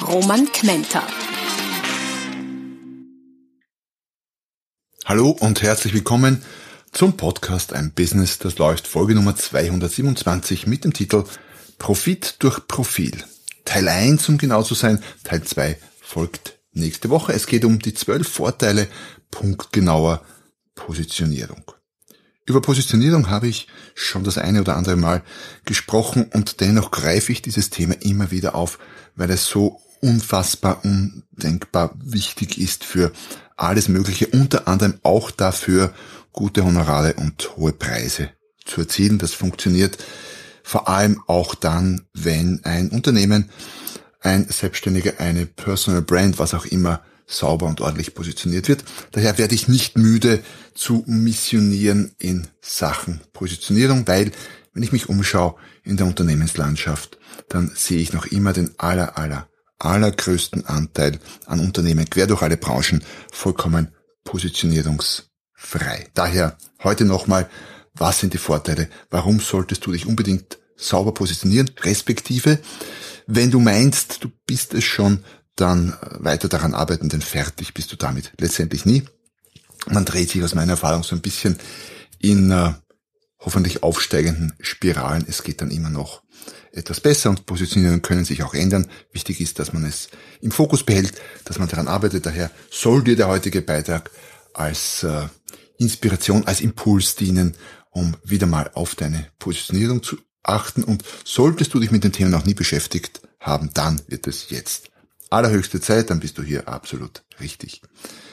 Roman Kmenter. Hallo und herzlich willkommen zum Podcast Ein Business, das läuft, Folge Nummer 227 mit dem Titel Profit durch Profil. Teil 1, um genau zu sein, Teil 2 folgt nächste Woche. Es geht um die zwölf Vorteile punktgenauer Positionierung. Über Positionierung habe ich schon das eine oder andere Mal gesprochen und dennoch greife ich dieses Thema immer wieder auf, weil es so unfassbar undenkbar wichtig ist für alles Mögliche, unter anderem auch dafür, gute Honorare und hohe Preise zu erzielen. Das funktioniert vor allem auch dann, wenn ein Unternehmen ein Selbstständiger eine Personal Brand, was auch immer, sauber und ordentlich positioniert wird. Daher werde ich nicht müde zu missionieren in Sachen Positionierung, weil wenn ich mich umschaue in der Unternehmenslandschaft, dann sehe ich noch immer den aller, aller, allergrößten Anteil an Unternehmen quer durch alle Branchen vollkommen positionierungsfrei. Daher heute nochmal, was sind die Vorteile? Warum solltest du dich unbedingt sauber positionieren, respektive wenn du meinst, du bist es schon, dann weiter daran arbeiten, denn fertig bist du damit letztendlich nie. Man dreht sich aus meiner Erfahrung so ein bisschen in äh, hoffentlich aufsteigenden Spiralen. Es geht dann immer noch etwas besser und Positionierungen können sich auch ändern. Wichtig ist, dass man es im Fokus behält, dass man daran arbeitet. Daher soll dir der heutige Beitrag als äh, Inspiration, als Impuls dienen, um wieder mal auf deine Positionierung zu achten und solltest du dich mit dem Thema noch nie beschäftigt haben, dann wird es jetzt allerhöchste Zeit, dann bist du hier absolut richtig.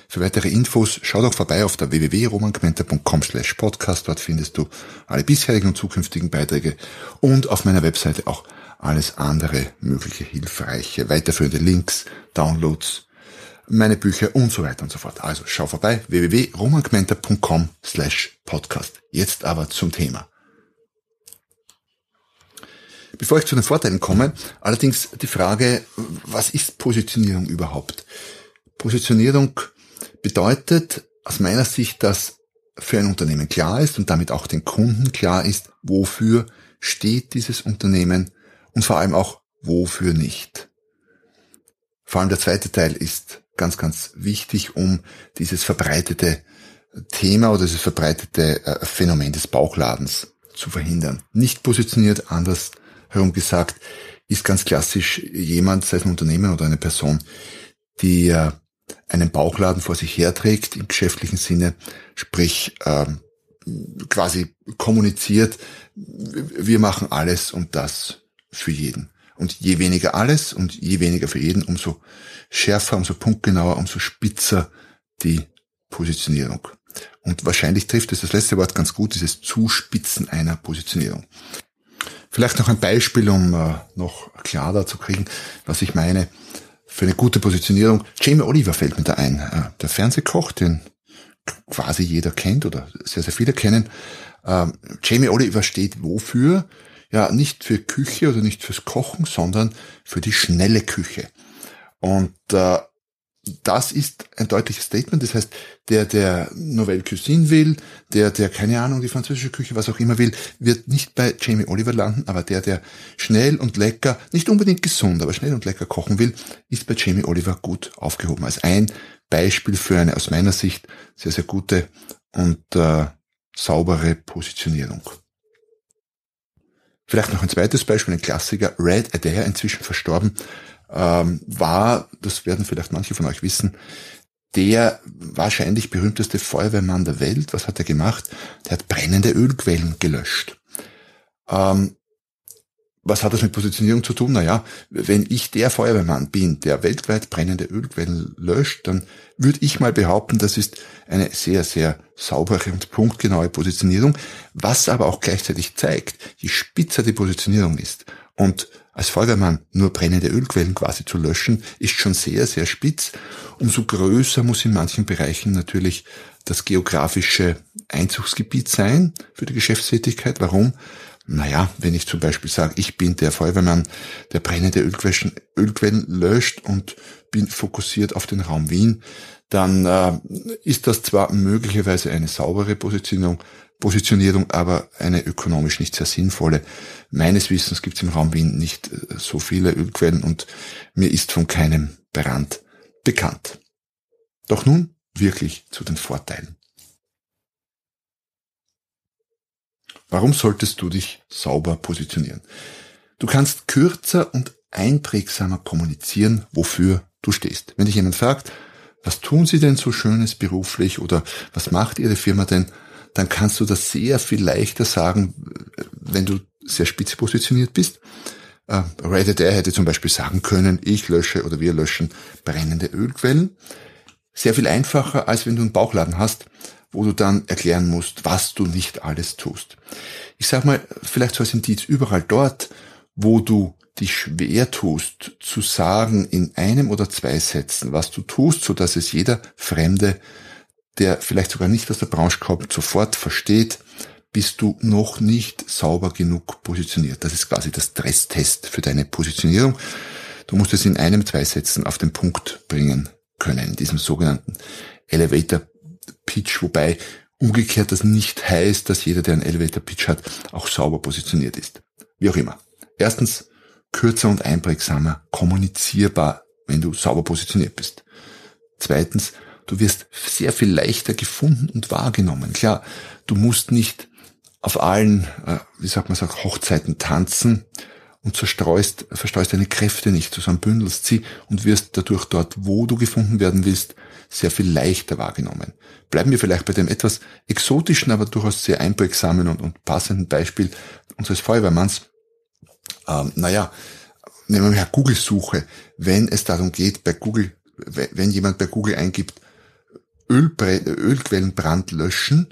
Für weitere Infos schau doch vorbei auf der www.romangmenta.com slash podcast. Dort findest du alle bisherigen und zukünftigen Beiträge und auf meiner Webseite auch alles andere mögliche hilfreiche, weiterführende Links, Downloads, meine Bücher und so weiter und so fort. Also schau vorbei www.romangmenta.com slash podcast. Jetzt aber zum Thema. Bevor ich zu den Vorteilen komme, allerdings die Frage, was ist Positionierung überhaupt? Positionierung bedeutet aus meiner Sicht, dass für ein Unternehmen klar ist und damit auch den Kunden klar ist, wofür steht dieses Unternehmen und vor allem auch wofür nicht. Vor allem der zweite Teil ist ganz, ganz wichtig, um dieses verbreitete Thema oder dieses verbreitete äh, Phänomen des Bauchladens zu verhindern. Nicht positioniert, anders herum gesagt, ist ganz klassisch jemand, sei es ein Unternehmen oder eine Person, die äh, einen Bauchladen vor sich herträgt im geschäftlichen Sinne, sprich äh, quasi kommuniziert, wir machen alles und das für jeden. Und je weniger alles und je weniger für jeden, umso schärfer, umso punktgenauer, umso spitzer die Positionierung. Und wahrscheinlich trifft es das letzte Wort ganz gut, dieses Zuspitzen einer Positionierung. Vielleicht noch ein Beispiel, um äh, noch klarer zu kriegen, was ich meine. Für eine gute Positionierung. Jamie Oliver fällt mir da ein. Äh, der Fernsehkoch, den quasi jeder kennt oder sehr, sehr viele kennen. Ähm, Jamie Oliver steht wofür? Ja, nicht für Küche oder nicht fürs Kochen, sondern für die schnelle Küche. Und äh, das ist ein deutliches Statement. Das heißt, der, der Nouvelle Cuisine will, der, der, keine Ahnung, die französische Küche, was auch immer will, wird nicht bei Jamie Oliver landen, aber der, der schnell und lecker, nicht unbedingt gesund, aber schnell und lecker kochen will, ist bei Jamie Oliver gut aufgehoben. Als ein Beispiel für eine aus meiner Sicht sehr, sehr gute und äh, saubere Positionierung. Vielleicht noch ein zweites Beispiel, ein Klassiker, Red Adair, inzwischen verstorben, ähm, war, das werden vielleicht manche von euch wissen, der wahrscheinlich berühmteste Feuerwehrmann der Welt. Was hat er gemacht? Der hat brennende Ölquellen gelöscht. Ähm, was hat das mit Positionierung zu tun? Naja, wenn ich der Feuerwehrmann bin, der weltweit brennende Ölquellen löscht, dann würde ich mal behaupten, das ist eine sehr, sehr saubere und punktgenaue Positionierung, was aber auch gleichzeitig zeigt, je spitzer die Positionierung ist, Und als Feuerwehrmann nur brennende Ölquellen quasi zu löschen, ist schon sehr, sehr spitz. Umso größer muss in manchen Bereichen natürlich das geografische Einzugsgebiet sein für die Geschäftstätigkeit. Warum? Naja, wenn ich zum Beispiel sage, ich bin der Feuerwehrmann, der brennende Ölquellen, Ölquellen löscht und bin fokussiert auf den Raum Wien, dann äh, ist das zwar möglicherweise eine saubere Positionierung, Positionierung, aber eine ökonomisch nicht sehr sinnvolle. Meines Wissens gibt es im Raum Wien nicht äh, so viele Ölquellen und mir ist von keinem Brand bekannt. Doch nun wirklich zu den Vorteilen. Warum solltest du dich sauber positionieren? Du kannst kürzer und einprägsamer kommunizieren, wofür du stehst. Wenn dich jemand fragt, was tun Sie denn so Schönes beruflich oder was macht Ihre Firma denn, dann kannst du das sehr viel leichter sagen, wenn du sehr spitz positioniert bist. Uh, Reddit hätte zum Beispiel sagen können, ich lösche oder wir löschen brennende Ölquellen. Sehr viel einfacher, als wenn du einen Bauchladen hast, wo du dann erklären musst, was du nicht alles tust. Ich sag mal, vielleicht so als Indiz, überall dort, wo du dich schwer tust, zu sagen in einem oder zwei Sätzen, was du tust, so dass es jeder Fremde, der vielleicht sogar nicht aus der Branche kommt, sofort versteht, bist du noch nicht sauber genug positioniert. Das ist quasi das Stresstest für deine Positionierung. Du musst es in einem, zwei Sätzen auf den Punkt bringen können, in diesem sogenannten Elevator Pitch, wobei umgekehrt das nicht heißt, dass jeder, der einen Elevator Pitch hat, auch sauber positioniert ist. Wie auch immer. Erstens, kürzer und einprägsamer, kommunizierbar, wenn du sauber positioniert bist. Zweitens, du wirst sehr viel leichter gefunden und wahrgenommen. Klar, du musst nicht auf allen, äh, wie sagt man so, Hochzeiten tanzen und zerstreust, verstreust deine Kräfte nicht, sondern bündelst sie und wirst dadurch dort, wo du gefunden werden willst, sehr viel leichter wahrgenommen. Bleiben wir vielleicht bei dem etwas exotischen, aber durchaus sehr einprägsamen und, und passenden Beispiel unseres Feuerwehrmanns. Ähm, naja, nehmen wir mal Google-Suche. Wenn es darum geht, bei Google, wenn jemand bei Google eingibt, Ölbre Ölquellenbrand löschen,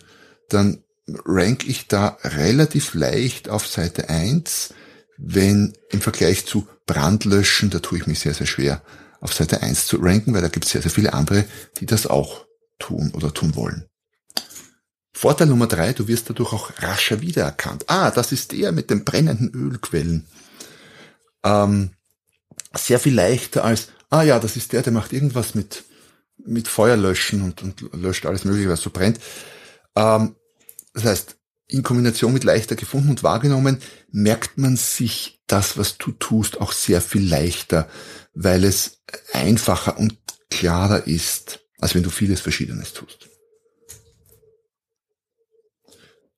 dann rank ich da relativ leicht auf Seite 1, wenn im Vergleich zu Brandlöschen, da tue ich mich sehr, sehr schwer, auf Seite 1 zu ranken, weil da gibt es sehr, sehr viele andere, die das auch tun oder tun wollen. Vorteil Nummer drei, du wirst dadurch auch rascher wiedererkannt. Ah, das ist der mit den brennenden Ölquellen. Ähm, sehr viel leichter als, ah ja, das ist der, der macht irgendwas mit, mit Feuer löschen und, und löscht alles mögliche, was so brennt. Ähm, das heißt, in Kombination mit leichter gefunden und wahrgenommen, merkt man sich das, was du tust, auch sehr viel leichter, weil es einfacher und klarer ist, als wenn du vieles Verschiedenes tust.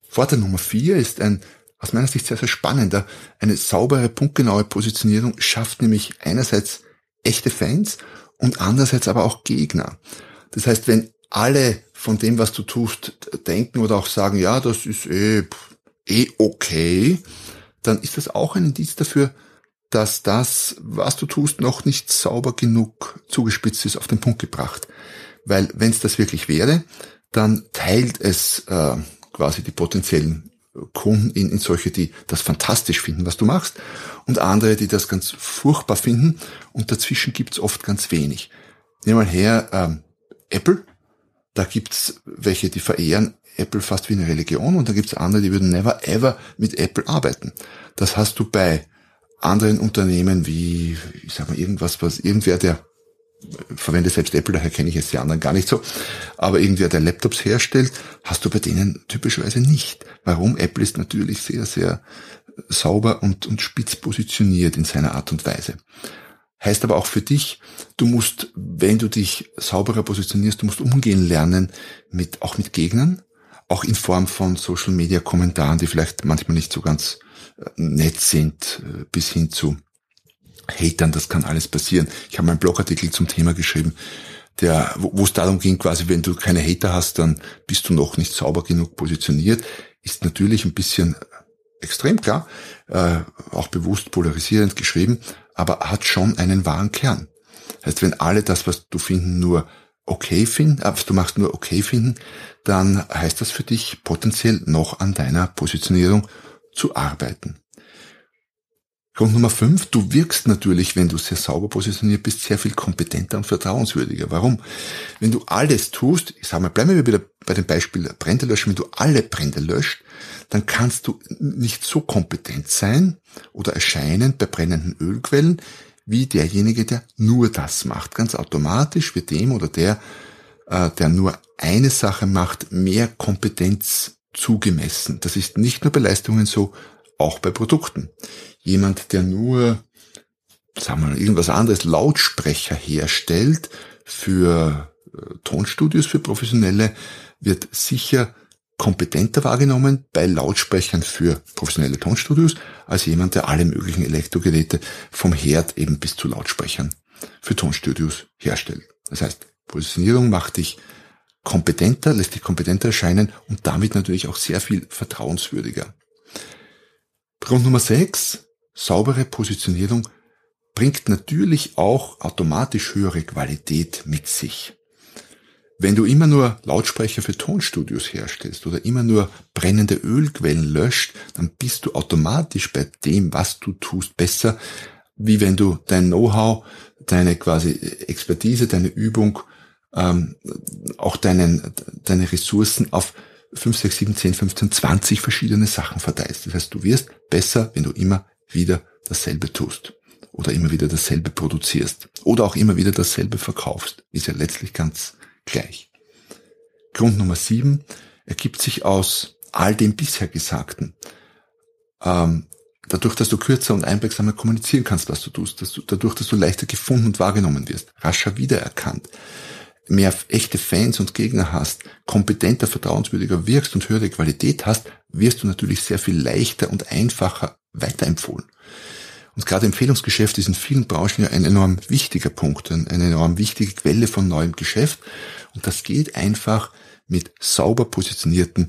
Vorteil Nummer vier ist ein aus meiner Sicht sehr, sehr spannender. Eine saubere, punktgenaue Positionierung schafft nämlich einerseits echte Fans und andererseits aber auch Gegner. Das heißt, wenn alle von dem, was du tust, denken oder auch sagen, ja, das ist eh, eh okay, dann ist das auch ein Indiz dafür, dass das, was du tust, noch nicht sauber genug zugespitzt ist, auf den Punkt gebracht. Weil wenn es das wirklich wäre, dann teilt es äh, quasi die potenziellen Kunden in, in solche, die das fantastisch finden, was du machst, und andere, die das ganz furchtbar finden, und dazwischen gibt's oft ganz wenig. Nehmen wir mal her, ähm, Apple, da gibt's welche, die verehren Apple fast wie eine Religion und da gibt's andere, die würden never ever mit Apple arbeiten. Das hast du bei anderen Unternehmen wie, ich sag mal, irgendwas, was irgendwer, der verwende selbst Apple, daher kenne ich jetzt die anderen gar nicht so, aber irgendwer, der Laptops herstellt, hast du bei denen typischerweise nicht. Warum? Apple ist natürlich sehr, sehr sauber und, und spitz positioniert in seiner Art und Weise. Heißt aber auch für dich, du musst, wenn du dich sauberer positionierst, du musst umgehen lernen mit, auch mit Gegnern, auch in Form von Social Media Kommentaren, die vielleicht manchmal nicht so ganz äh, nett sind, äh, bis hin zu Hatern, das kann alles passieren. Ich habe meinen Blogartikel zum Thema geschrieben, der, wo es darum ging, quasi, wenn du keine Hater hast, dann bist du noch nicht sauber genug positioniert. Ist natürlich ein bisschen extrem klar, äh, auch bewusst polarisierend geschrieben, aber hat schon einen wahren Kern. Heißt, wenn alle das, was du finden, nur okay finden, äh, was du machst, nur okay finden, dann heißt das für dich potenziell noch an deiner Positionierung zu arbeiten. Grund Nummer fünf, du wirkst natürlich, wenn du sehr sauber positioniert bist, sehr viel kompetenter und vertrauenswürdiger. Warum? Wenn du alles tust, ich sag mal, bleiben wir wieder bei dem Beispiel Brände löschen, wenn du alle Brände löscht, dann kannst du nicht so kompetent sein oder erscheinen bei brennenden Ölquellen, wie derjenige, der nur das macht. Ganz automatisch wird dem oder der, äh, der nur eine Sache macht, mehr Kompetenz zugemessen. Das ist nicht nur bei Leistungen so, auch bei Produkten. Jemand, der nur, sagen wir mal, irgendwas anderes, Lautsprecher herstellt für äh, Tonstudios, für Professionelle, wird sicher kompetenter wahrgenommen bei Lautsprechern für professionelle Tonstudios als jemand, der alle möglichen Elektrogeräte vom Herd eben bis zu Lautsprechern für Tonstudios herstellt. Das heißt, Positionierung macht dich kompetenter, lässt dich kompetenter erscheinen und damit natürlich auch sehr viel vertrauenswürdiger. Grund Nummer 6, saubere Positionierung bringt natürlich auch automatisch höhere Qualität mit sich. Wenn du immer nur Lautsprecher für Tonstudios herstellst oder immer nur brennende Ölquellen löscht, dann bist du automatisch bei dem, was du tust, besser, wie wenn du dein Know-how, deine quasi Expertise, deine Übung, ähm, auch deinen, deine Ressourcen auf 5, 6, 7, 10, 15, 20 verschiedene Sachen verteilst. Das heißt, du wirst besser, wenn du immer wieder dasselbe tust oder immer wieder dasselbe produzierst oder auch immer wieder dasselbe verkaufst. Ist ja letztlich ganz gleich. Grund Nummer sieben ergibt sich aus all dem bisher Gesagten. Ähm, dadurch, dass du kürzer und einprägsamer kommunizieren kannst, was du tust, dass du, dadurch, dass du leichter gefunden und wahrgenommen wirst, rascher wiedererkannt, mehr echte Fans und Gegner hast, kompetenter, vertrauenswürdiger wirkst und höhere Qualität hast, wirst du natürlich sehr viel leichter und einfacher weiterempfohlen. Und gerade Empfehlungsgeschäft ist in vielen Branchen ja ein enorm wichtiger Punkt, eine enorm wichtige Quelle von neuem Geschäft. Und das geht einfach mit sauber positionierten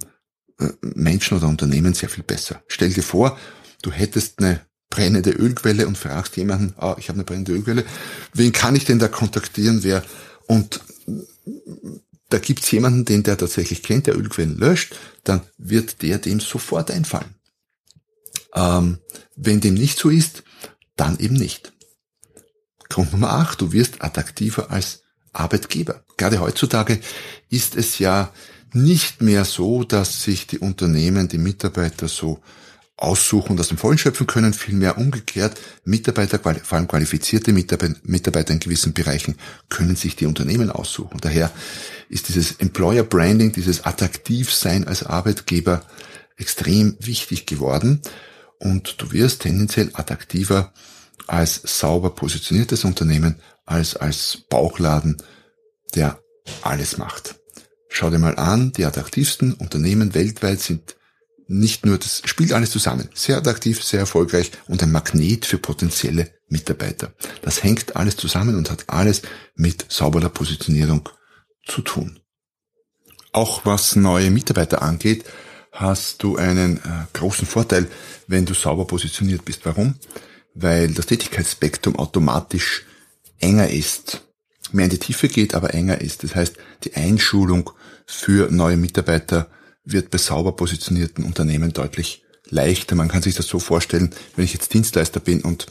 äh, Menschen oder Unternehmen sehr viel besser. Stell dir vor, du hättest eine brennende Ölquelle und fragst jemanden, ah, ich habe eine brennende Ölquelle, wen kann ich denn da kontaktieren, wer und da gibt's jemanden, den der tatsächlich kennt, der Ölquellen löscht, dann wird der dem sofort einfallen. Ähm, wenn dem nicht so ist, dann eben nicht. Grund Nummer 8, du wirst attraktiver als Arbeitgeber. Gerade heutzutage ist es ja nicht mehr so, dass sich die Unternehmen, die Mitarbeiter so aussuchen und aus dem Vollen schöpfen können, vielmehr umgekehrt. Mitarbeiter, vor allem qualifizierte Mitarbeiter in gewissen Bereichen, können sich die Unternehmen aussuchen. Daher ist dieses Employer Branding, dieses Attraktivsein als Arbeitgeber extrem wichtig geworden und du wirst tendenziell attraktiver als sauber positioniertes Unternehmen, als als Bauchladen, der alles macht. Schau dir mal an, die attraktivsten Unternehmen weltweit sind nicht nur, das spielt alles zusammen. Sehr attraktiv, sehr erfolgreich und ein Magnet für potenzielle Mitarbeiter. Das hängt alles zusammen und hat alles mit sauberer Positionierung zu tun. Auch was neue Mitarbeiter angeht, hast du einen äh, großen Vorteil, wenn du sauber positioniert bist. Warum? Weil das Tätigkeitsspektrum automatisch enger ist, mehr in die Tiefe geht, aber enger ist. Das heißt, die Einschulung für neue Mitarbeiter wird bei sauber positionierten Unternehmen deutlich leichter. Man kann sich das so vorstellen, wenn ich jetzt Dienstleister bin und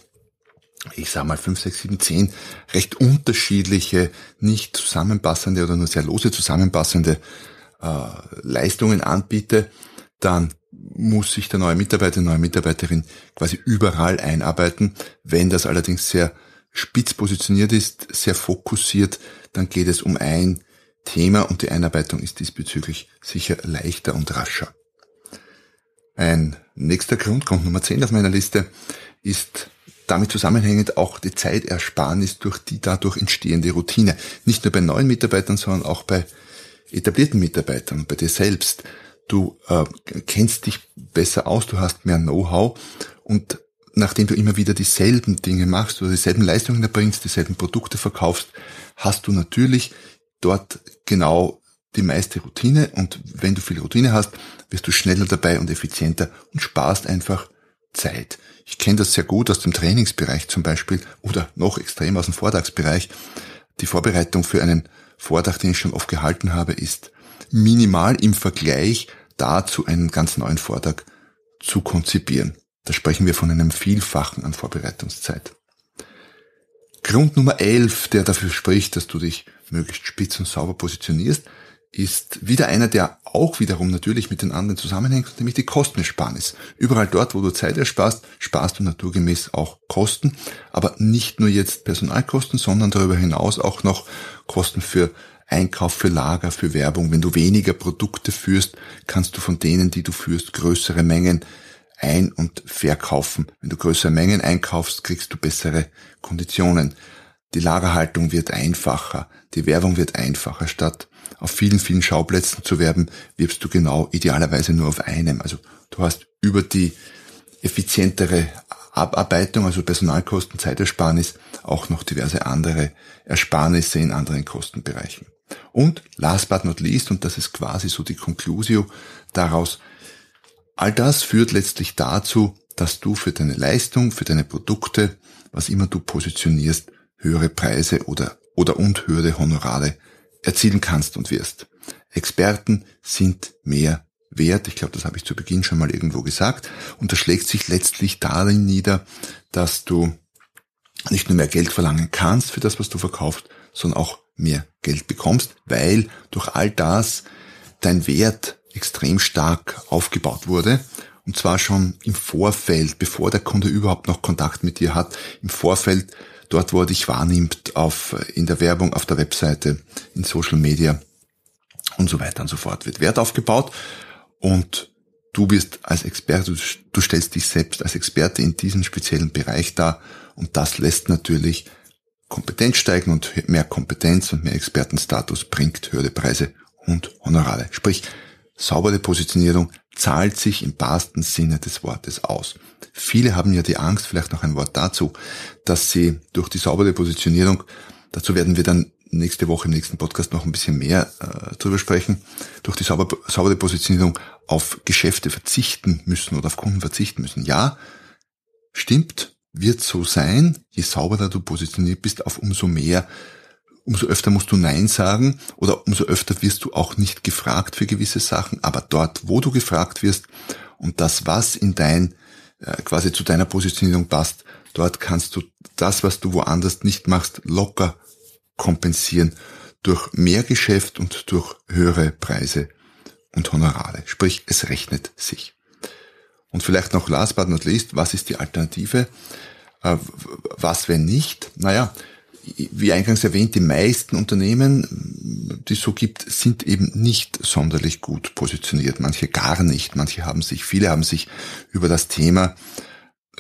ich sage mal fünf, sechs, sieben, zehn recht unterschiedliche, nicht zusammenpassende oder nur sehr lose zusammenpassende äh, Leistungen anbiete, dann muss sich der neue Mitarbeiter, die neue Mitarbeiterin quasi überall einarbeiten. Wenn das allerdings sehr spitz positioniert ist, sehr fokussiert, dann geht es um ein Thema und die Einarbeitung ist diesbezüglich sicher leichter und rascher. Ein nächster Grund, kommt Nummer 10 auf meiner Liste, ist damit zusammenhängend auch die Zeitersparnis durch die dadurch entstehende Routine. Nicht nur bei neuen Mitarbeitern, sondern auch bei etablierten Mitarbeitern, bei dir selbst. Du äh, kennst dich besser aus, du hast mehr Know-how und nachdem du immer wieder dieselben Dinge machst oder dieselben Leistungen erbringst, dieselben Produkte verkaufst, hast du natürlich dort genau die meiste Routine und wenn du viel Routine hast, wirst du schneller dabei und effizienter und sparst einfach Zeit. Ich kenne das sehr gut aus dem Trainingsbereich zum Beispiel oder noch extrem aus dem Vortragsbereich. Die Vorbereitung für einen Vortrag, den ich schon oft gehalten habe, ist minimal im Vergleich dazu einen ganz neuen Vortrag zu konzipieren. Da sprechen wir von einem Vielfachen an Vorbereitungszeit. Grund Nummer 11, der dafür spricht, dass du dich möglichst spitz und sauber positionierst, ist wieder einer, der auch wiederum natürlich mit den anderen zusammenhängt, nämlich die Kostenersparnis. Überall dort, wo du Zeit ersparst, sparst du naturgemäß auch Kosten, aber nicht nur jetzt Personalkosten, sondern darüber hinaus auch noch Kosten für Einkauf, für Lager, für Werbung. Wenn du weniger Produkte führst, kannst du von denen, die du führst, größere Mengen ein- und verkaufen. Wenn du größere Mengen einkaufst, kriegst du bessere Konditionen. Die Lagerhaltung wird einfacher, die Werbung wird einfacher. Statt auf vielen, vielen Schauplätzen zu werben, wirbst du genau idealerweise nur auf einem. Also du hast über die effizientere Abarbeitung, also Personalkosten, Zeitersparnis, auch noch diverse andere Ersparnisse in anderen Kostenbereichen. Und last but not least, und das ist quasi so die Conclusio daraus, all das führt letztlich dazu, dass du für deine Leistung, für deine Produkte, was immer du positionierst, höhere Preise oder, oder und höhere Honorare erzielen kannst und wirst. Experten sind mehr wert. Ich glaube, das habe ich zu Beginn schon mal irgendwo gesagt. Und das schlägt sich letztlich darin nieder, dass du nicht nur mehr Geld verlangen kannst für das, was du verkaufst, sondern auch mehr Geld bekommst, weil durch all das dein Wert extrem stark aufgebaut wurde. Und zwar schon im Vorfeld, bevor der Kunde überhaupt noch Kontakt mit dir hat, im Vorfeld dort, wo er dich wahrnimmt, auf, in der Werbung, auf der Webseite, in Social Media und so weiter und so fort, wird Wert aufgebaut und du bist als Experte, du stellst dich selbst als Experte in diesem speziellen Bereich dar und das lässt natürlich Kompetenz steigen und mehr Kompetenz und mehr Expertenstatus bringt höhere Preise und Honorare. Sprich, saubere Positionierung zahlt sich im wahrsten Sinne des Wortes aus. Viele haben ja die Angst, vielleicht noch ein Wort dazu, dass sie durch die saubere Positionierung, dazu werden wir dann nächste Woche im nächsten Podcast noch ein bisschen mehr äh, drüber sprechen, durch die sauber, saubere Positionierung auf Geschäfte verzichten müssen oder auf Kunden verzichten müssen. Ja, stimmt, wird so sein, je sauberer du positioniert bist, auf umso mehr umso öfter musst du Nein sagen oder umso öfter wirst du auch nicht gefragt für gewisse Sachen. Aber dort, wo du gefragt wirst und das, was in dein, äh, quasi zu deiner Positionierung passt, dort kannst du das, was du woanders nicht machst, locker kompensieren durch mehr Geschäft und durch höhere Preise und Honorare. Sprich, es rechnet sich. Und vielleicht noch last but not least, was ist die Alternative? Äh, was, wenn nicht? Naja, wie eingangs erwähnt, die meisten Unternehmen, die es so gibt, sind eben nicht sonderlich gut positioniert. Manche gar nicht. Manche haben sich, viele haben sich über das Thema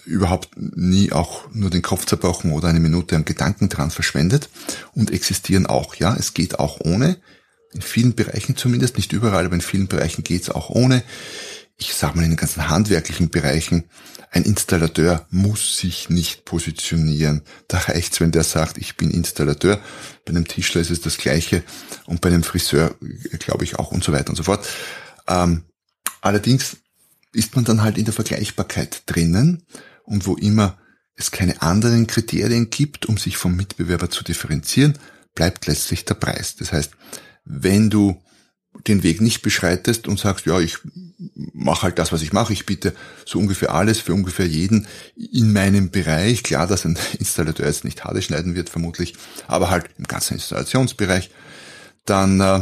überhaupt nie auch nur den Kopf zerbrochen oder eine Minute an Gedanken dran verschwendet und existieren auch. Ja, es geht auch ohne. In vielen Bereichen zumindest, nicht überall, aber in vielen Bereichen geht es auch ohne. Ich sage mal in den ganzen handwerklichen Bereichen ein Installateur muss sich nicht positionieren. Da reicht's, wenn der sagt, ich bin Installateur. Bei einem Tischler ist es das Gleiche und bei einem Friseur glaube ich auch und so weiter und so fort. Ähm, allerdings ist man dann halt in der Vergleichbarkeit drinnen und wo immer es keine anderen Kriterien gibt, um sich vom Mitbewerber zu differenzieren, bleibt letztlich der Preis. Das heißt, wenn du den Weg nicht beschreitest und sagst, ja, ich mache halt das, was ich mache, ich biete so ungefähr alles für ungefähr jeden in meinem Bereich. Klar, dass ein Installateur jetzt nicht Haare schneiden wird, vermutlich, aber halt im ganzen Installationsbereich, dann äh,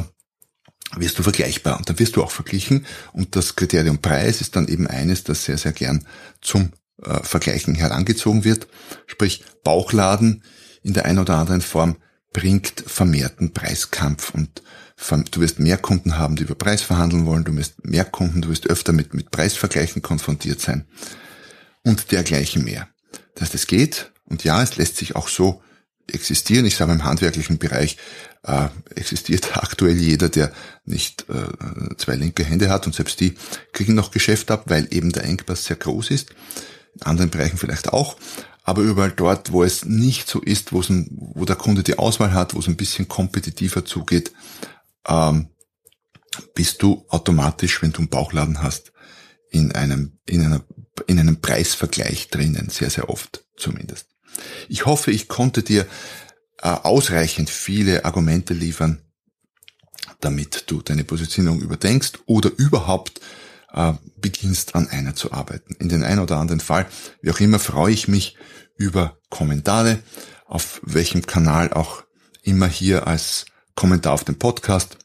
wirst du vergleichbar und dann wirst du auch verglichen und das Kriterium Preis ist dann eben eines, das sehr, sehr gern zum äh, Vergleichen herangezogen wird. Sprich, Bauchladen in der einen oder anderen Form bringt vermehrten Preiskampf und du wirst mehr Kunden haben, die über Preis verhandeln wollen, du wirst mehr Kunden, du wirst öfter mit, mit Preisvergleichen konfrontiert sein und dergleichen mehr. Das heißt, es geht und ja, es lässt sich auch so existieren. Ich sage, im handwerklichen Bereich äh, existiert aktuell jeder, der nicht äh, zwei linke Hände hat und selbst die kriegen noch Geschäft ab, weil eben der Engpass sehr groß ist. In anderen Bereichen vielleicht auch. Aber überall dort, wo es nicht so ist, wo, es ein, wo der Kunde die Auswahl hat, wo es ein bisschen kompetitiver zugeht, ähm, bist du automatisch, wenn du einen Bauchladen hast, in einem, in einer, in einem Preisvergleich drinnen, sehr, sehr oft zumindest. Ich hoffe, ich konnte dir äh, ausreichend viele Argumente liefern, damit du deine Positionierung überdenkst oder überhaupt äh, beginnst an einer zu arbeiten. In den einen oder anderen Fall, wie auch immer, freue ich mich über Kommentare, auf welchem Kanal auch immer hier als Kommentar auf dem Podcast.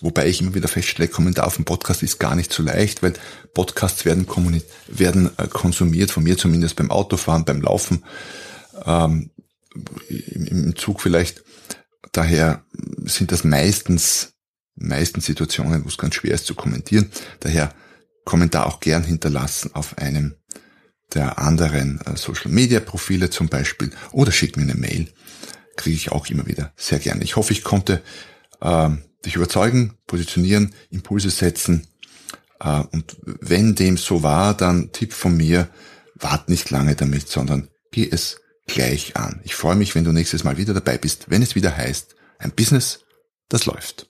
Wobei ich immer wieder feststelle, Kommentar auf dem Podcast ist gar nicht so leicht, weil Podcasts werden, werden äh, konsumiert, von mir zumindest beim Autofahren, beim Laufen, ähm, im, Zug vielleicht. Daher sind das meistens, meisten Situationen, wo es ganz schwer ist zu kommentieren. Daher Kommentar auch gern hinterlassen auf einem der anderen äh, Social Media Profile zum Beispiel oder schick mir eine Mail. Kriege ich auch immer wieder sehr gerne. Ich hoffe, ich konnte ähm, dich überzeugen, positionieren, Impulse setzen. Äh, und wenn dem so war, dann Tipp von mir, wart nicht lange damit, sondern geh es gleich an. Ich freue mich, wenn du nächstes Mal wieder dabei bist, wenn es wieder heißt, ein Business, das läuft.